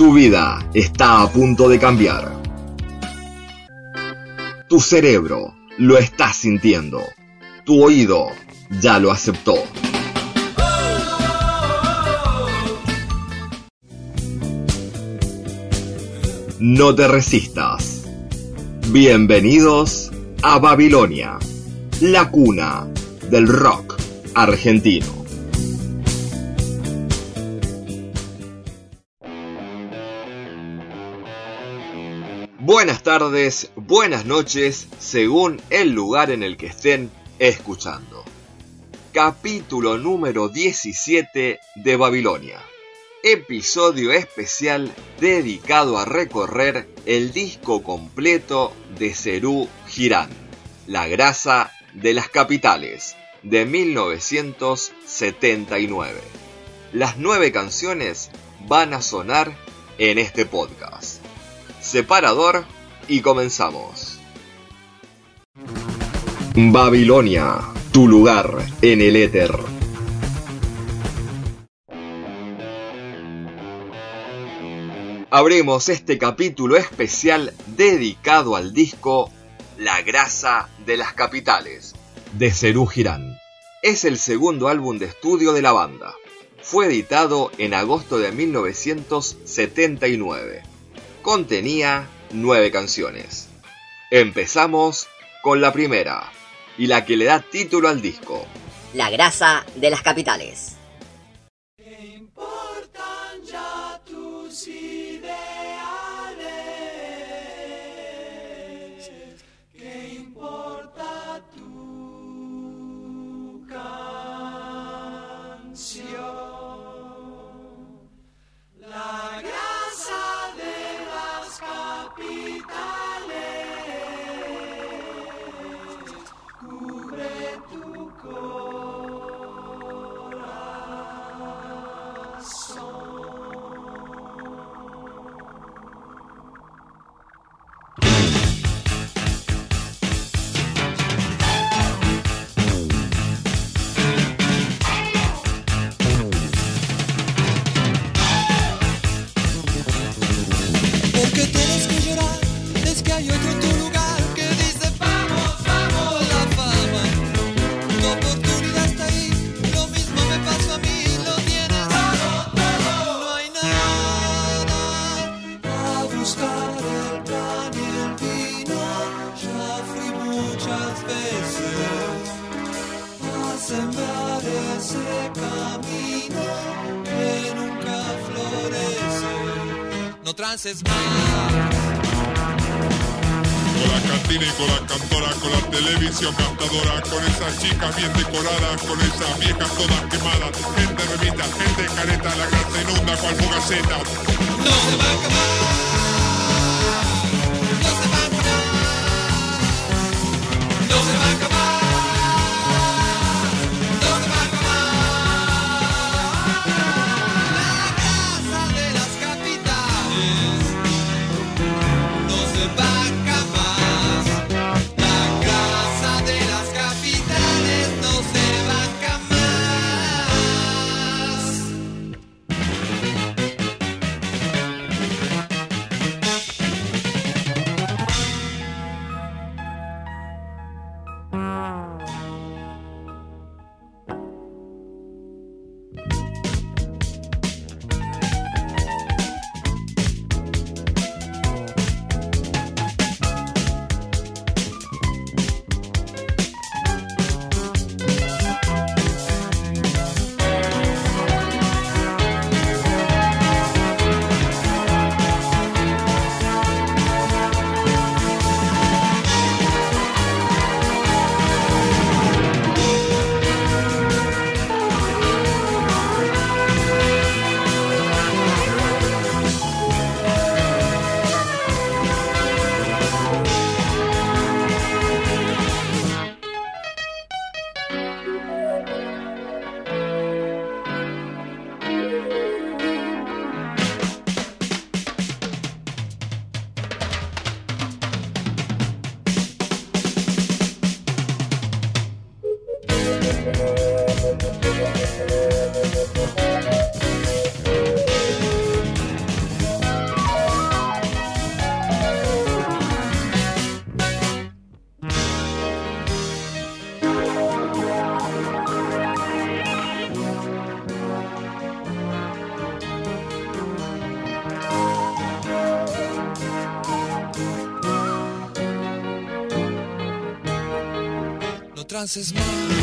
Tu vida está a punto de cambiar. Tu cerebro lo está sintiendo. Tu oído ya lo aceptó. No te resistas. Bienvenidos a Babilonia, la cuna del rock argentino. Buenas tardes, buenas noches, según el lugar en el que estén escuchando. Capítulo número 17 de Babilonia episodio especial dedicado a recorrer el disco completo de Cerú Girán, La grasa de las capitales, de 1979. Las nueve canciones van a sonar en este podcast. Separador y comenzamos. Babilonia, tu lugar en el éter. abrimos este capítulo especial dedicado al disco La grasa de las capitales, de Cerú Girán. Es el segundo álbum de estudio de la banda. Fue editado en agosto de 1979. Contenía nueve canciones. Empezamos con la primera, y la que le da título al disco. La grasa de las capitales. Con la cantina y con la cantora, con la televisión cantadora, con esas chicas bien decoradas, con esas viejas todas quemadas, gente revista, gente careta, la grasa inunda cual fugaceta. No se va a acabar. Canses más.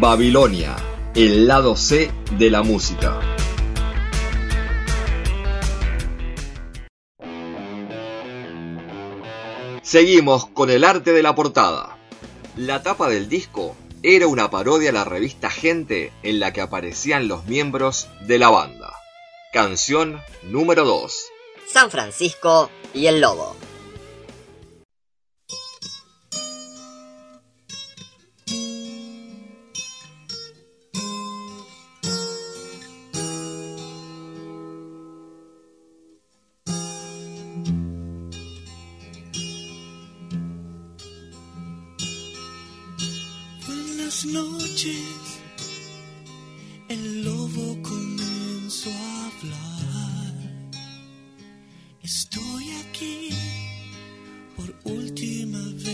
Babilonia, el lado C de la música. Seguimos con el arte de la portada. La tapa del disco era una parodia a la revista Gente en la que aparecían los miembros de la banda. Canción número 2. San Francisco y el Lobo. Estoy aquí por última vez,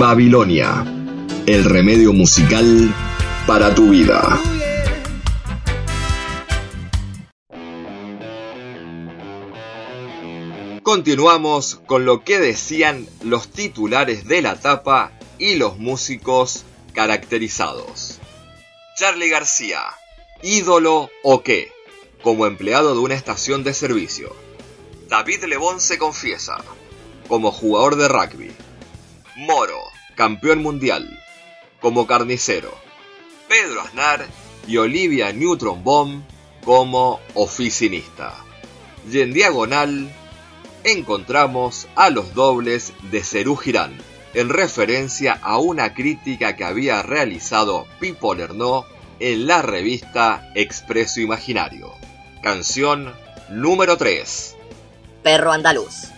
Babilonia, el remedio musical para tu vida. Continuamos con lo que decían los titulares de la tapa y los músicos caracterizados. Charlie García, ídolo o qué, como empleado de una estación de servicio. David Lebón se confiesa, como jugador de rugby. Moro, campeón mundial, como carnicero. Pedro Aznar y Olivia Newton-Bomb como oficinista. Y en diagonal encontramos a los dobles de Cerú Girán, en referencia a una crítica que había realizado Pipo Lernoux en la revista Expreso Imaginario. Canción número 3. Perro andaluz.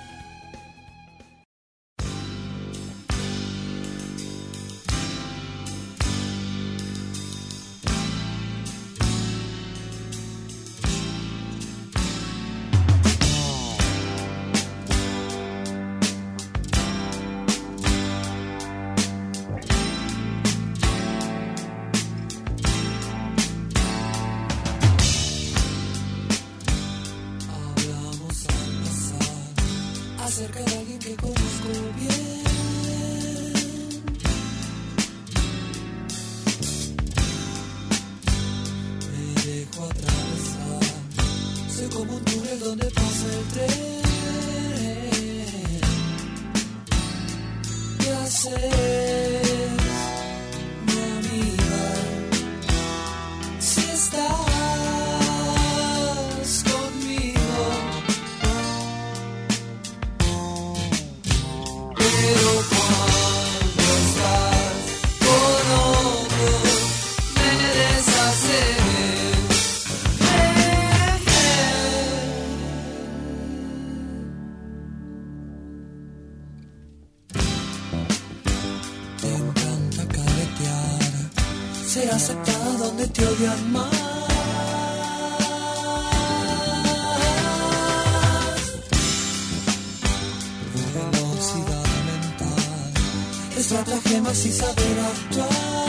dark.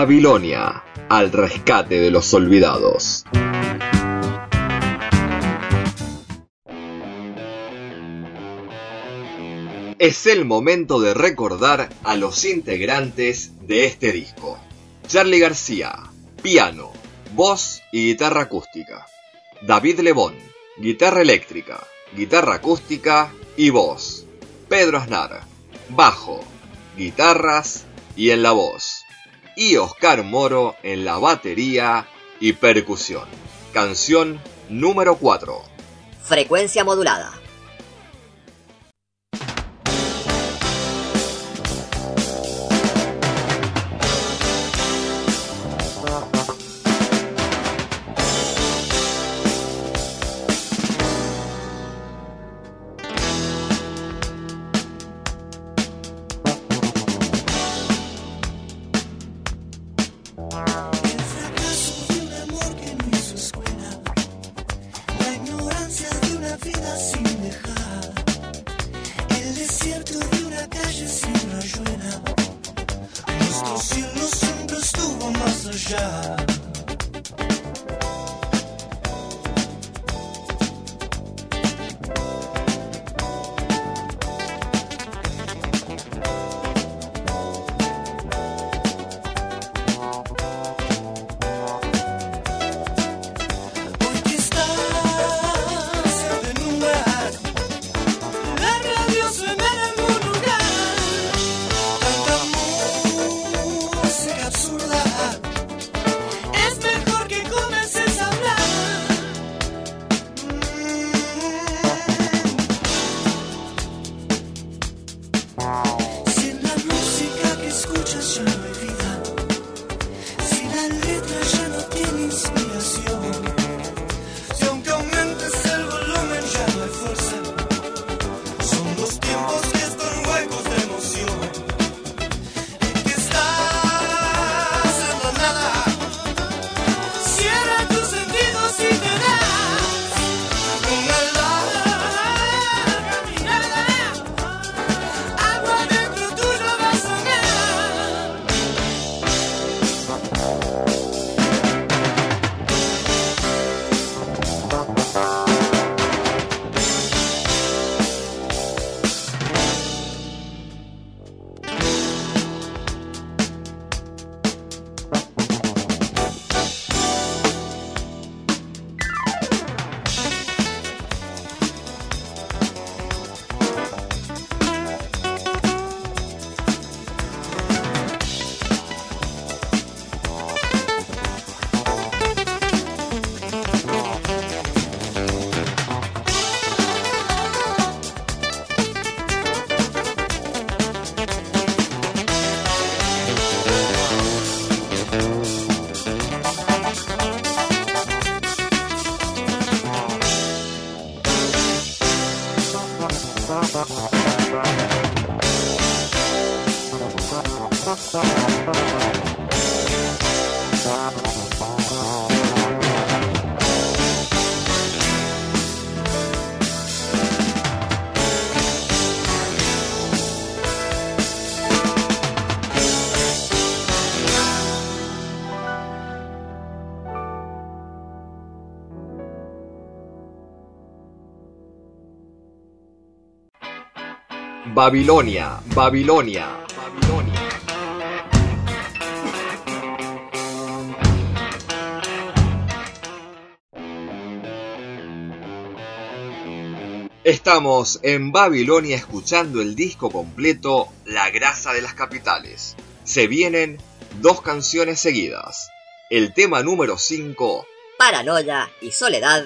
Babilonia, al rescate de los olvidados. Es el momento de recordar a los integrantes de este disco. Charlie García, piano, voz y guitarra acústica. David Lebón, guitarra eléctrica, guitarra acústica y voz. Pedro Aznar, bajo, guitarras y en la voz. Y Oscar Moro en la batería y percusión. Canción número 4. Frecuencia modulada. Música Babilonia, Babilonia, Babilonia. Estamos en Babilonia escuchando el disco completo La grasa de las capitales. Se vienen dos canciones seguidas. El tema número 5, Paranoia y Soledad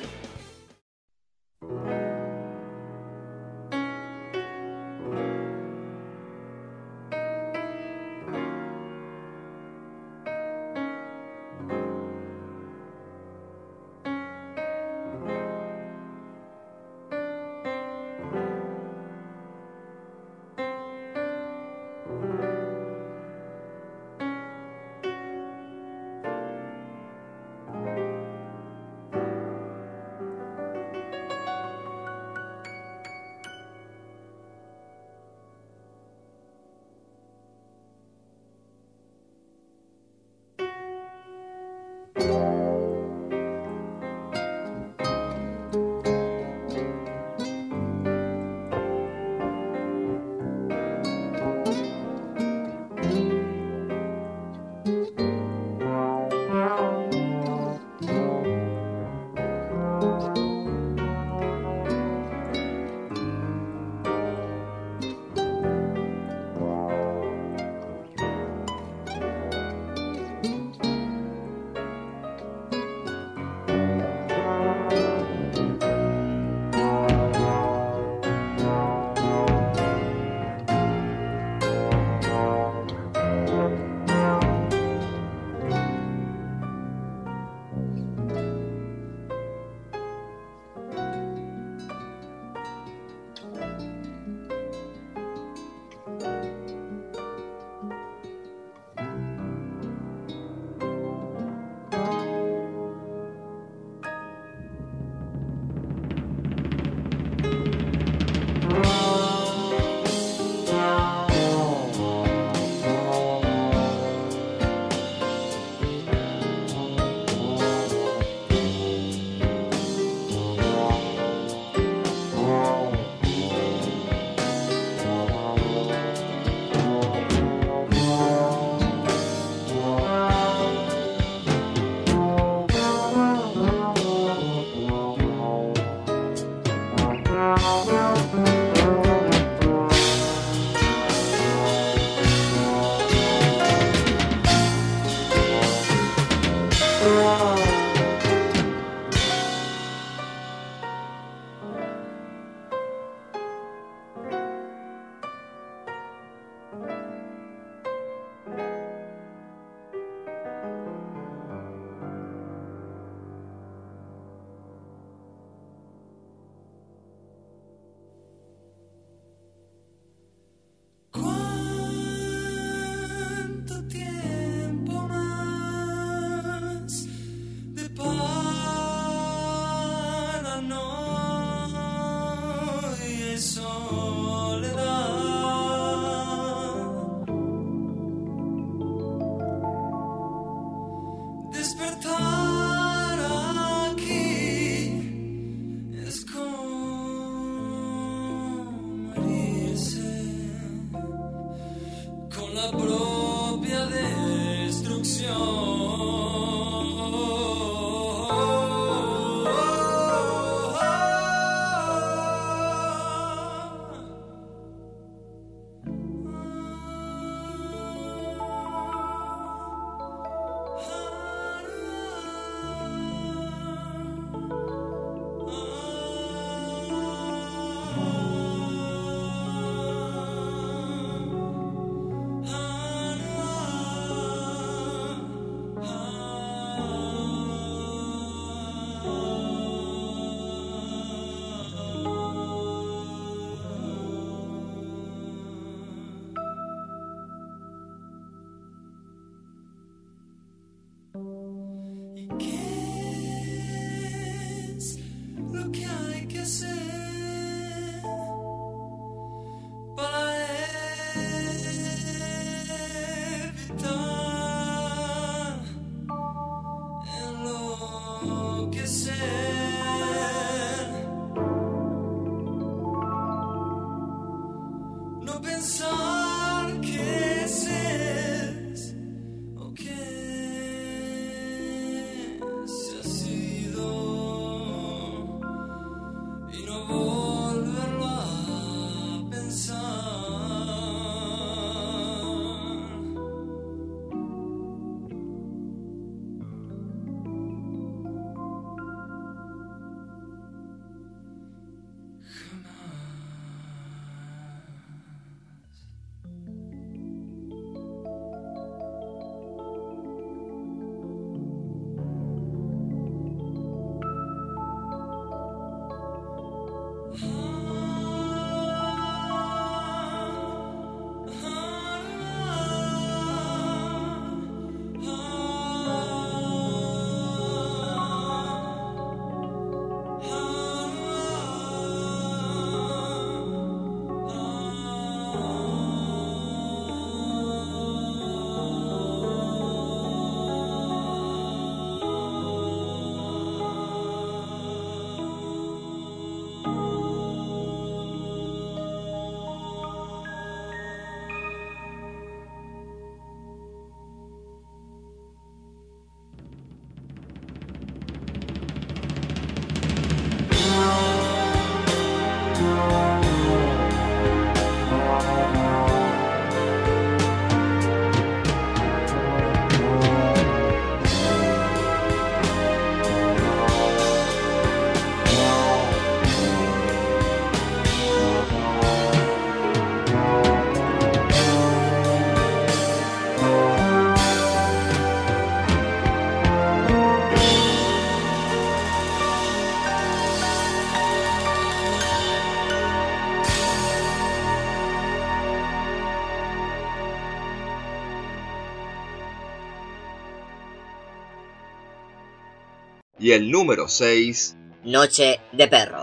El número 6, Noche de perros.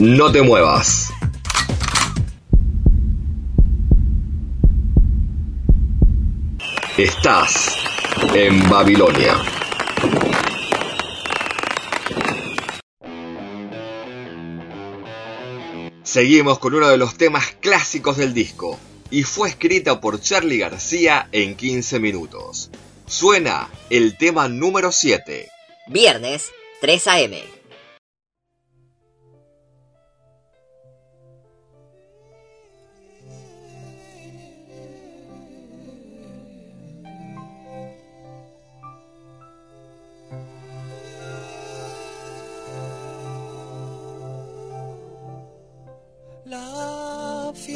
No te muevas. Estás en Babilonia. Seguimos con uno de los temas clásicos del disco y fue escrita por Charlie García en 15 minutos. Suena el tema número 7. Viernes, 3 a.m.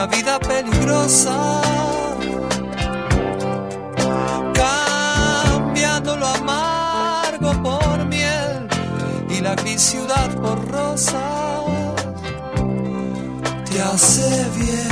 una vida peligrosa. Cambiando lo amargo por miel y la gris ciudad por rosas. Te hace bien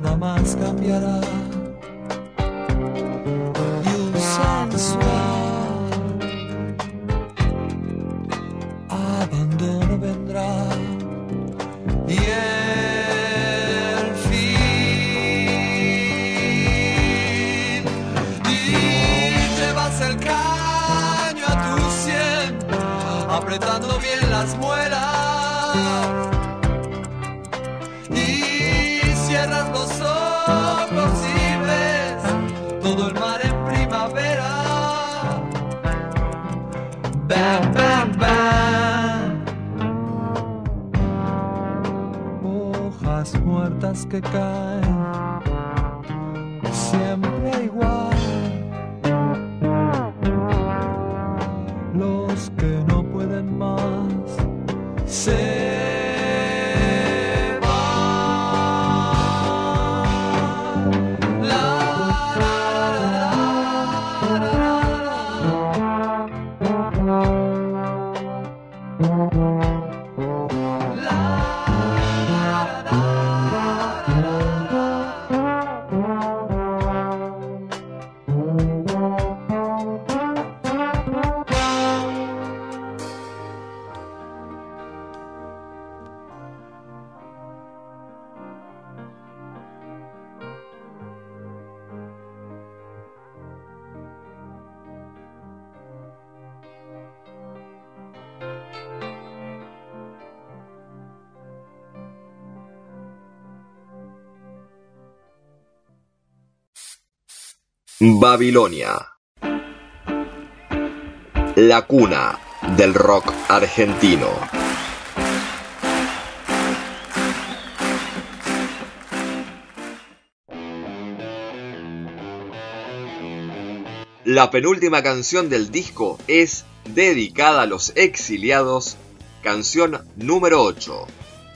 nada más cambiará. Y un sensual abandono vendrá. Y el fin. Y llevas el caño a tu sien, apretando bien muertas que Babilonia. La cuna del rock argentino. La penúltima canción del disco es dedicada a los exiliados, canción número 8,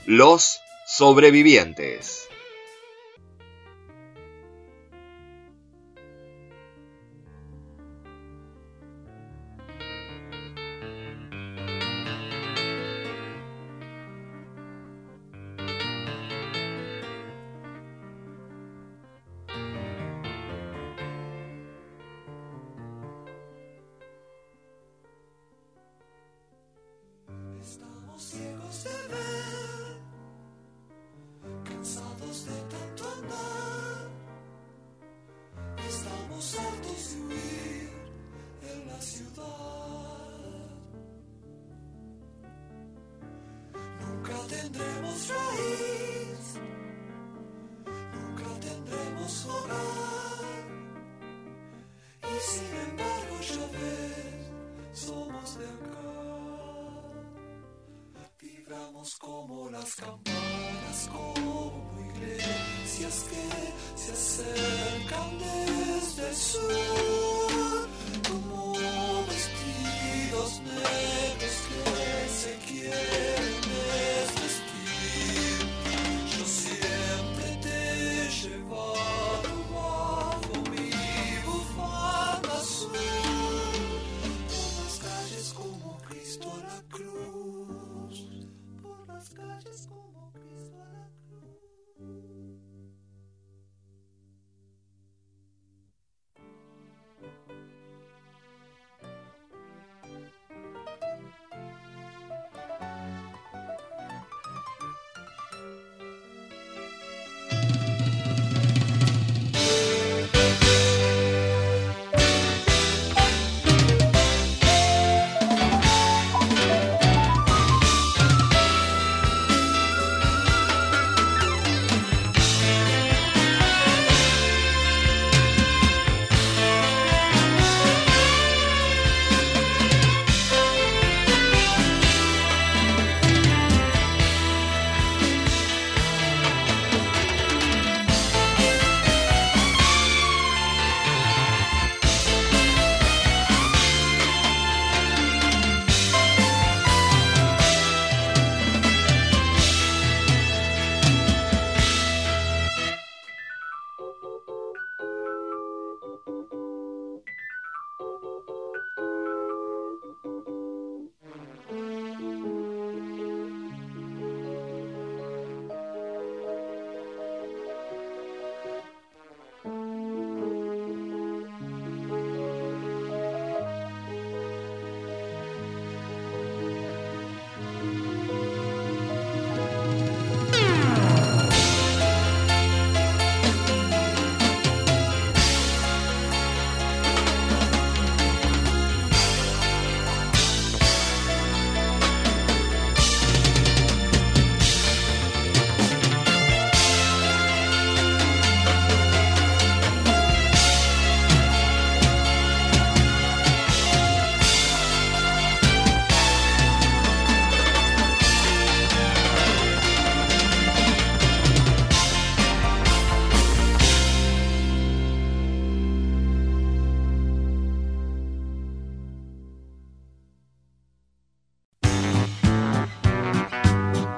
Los sobrevivientes. Iglesias que se acercan desde el sur,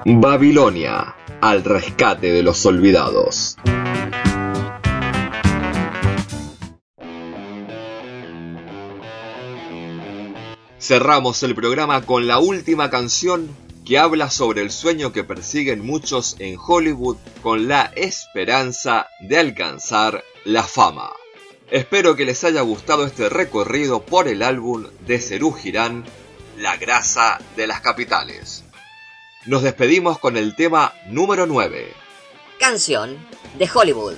Babilonia, al rescate de los olvidados. Cerramos el programa con la última canción que habla sobre el sueño que persiguen muchos en Hollywood con la esperanza de alcanzar la fama. Espero que les haya gustado este recorrido por el álbum de Cerú Girán, La grasa de las capitales. Nos despedimos con el tema número 9. Canción de Hollywood.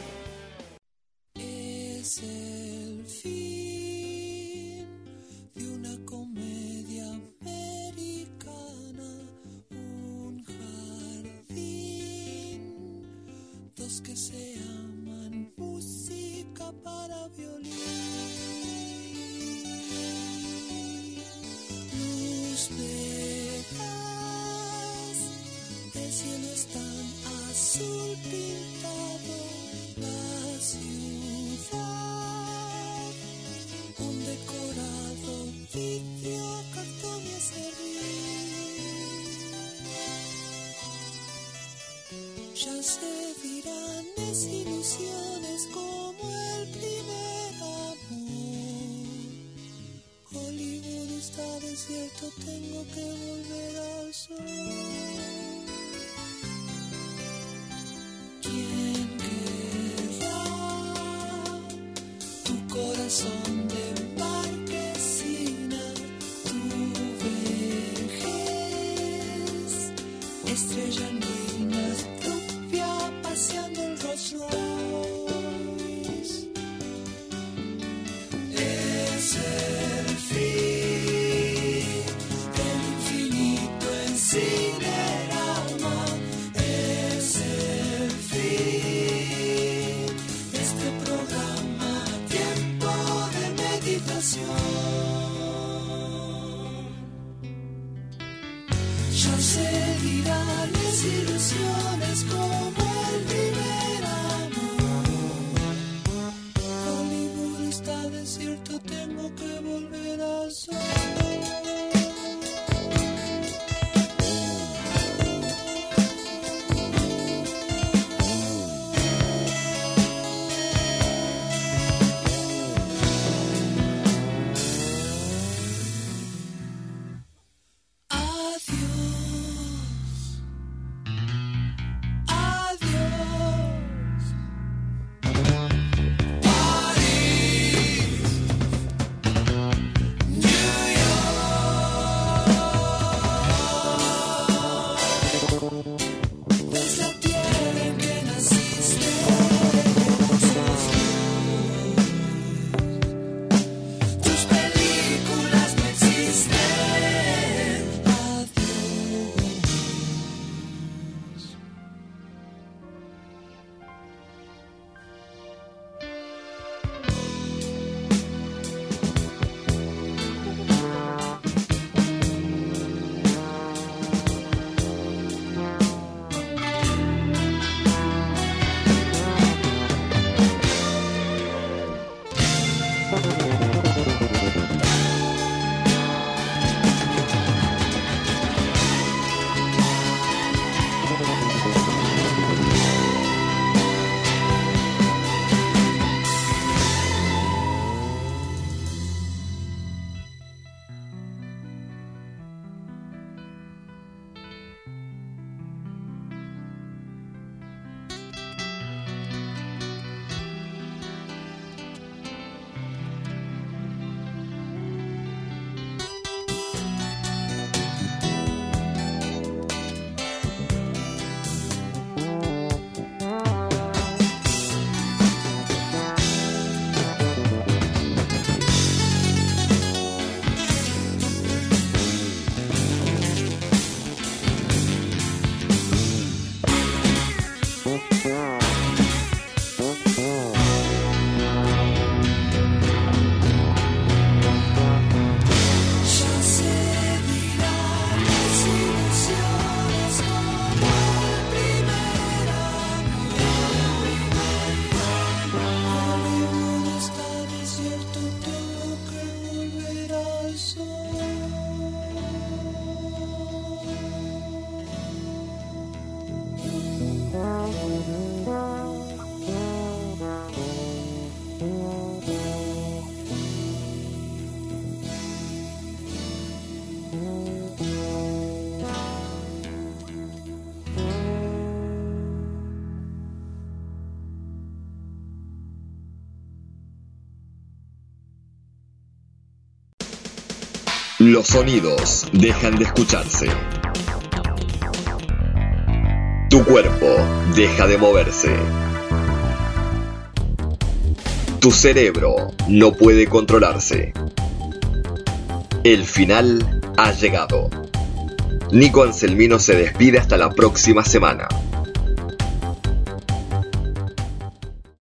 desierto, tengo que volver al sol. ¿Quién querrá tu corazón? Los sonidos dejan de escucharse. Tu cuerpo deja de moverse. Tu cerebro no puede controlarse. El final ha llegado. Nico Anselmino se despide hasta la próxima semana.